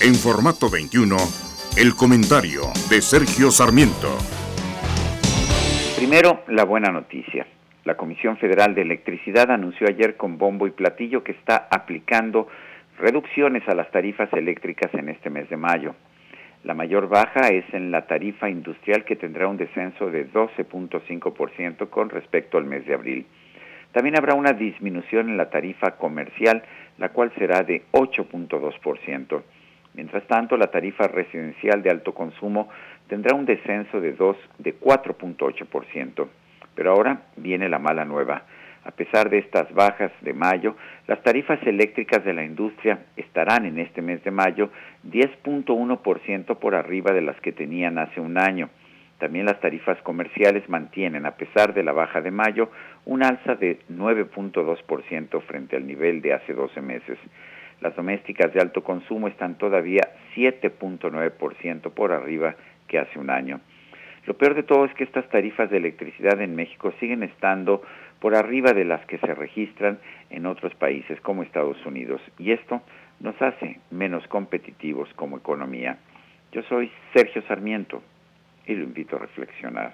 En formato 21, el comentario de Sergio Sarmiento. Primero, la buena noticia. La Comisión Federal de Electricidad anunció ayer con bombo y platillo que está aplicando reducciones a las tarifas eléctricas en este mes de mayo. La mayor baja es en la tarifa industrial que tendrá un descenso de 12.5% con respecto al mes de abril. También habrá una disminución en la tarifa comercial, la cual será de 8.2%. Mientras tanto, la tarifa residencial de alto consumo tendrá un descenso de, 2, de 4.8%. Pero ahora viene la mala nueva. A pesar de estas bajas de mayo, las tarifas eléctricas de la industria estarán en este mes de mayo 10.1% por arriba de las que tenían hace un año. También las tarifas comerciales mantienen, a pesar de la baja de mayo, un alza de 9.2% frente al nivel de hace 12 meses. Las domésticas de alto consumo están todavía 7.9% por arriba que hace un año. Lo peor de todo es que estas tarifas de electricidad en México siguen estando por arriba de las que se registran en otros países como Estados Unidos y esto nos hace menos competitivos como economía. Yo soy Sergio Sarmiento y lo invito a reflexionar.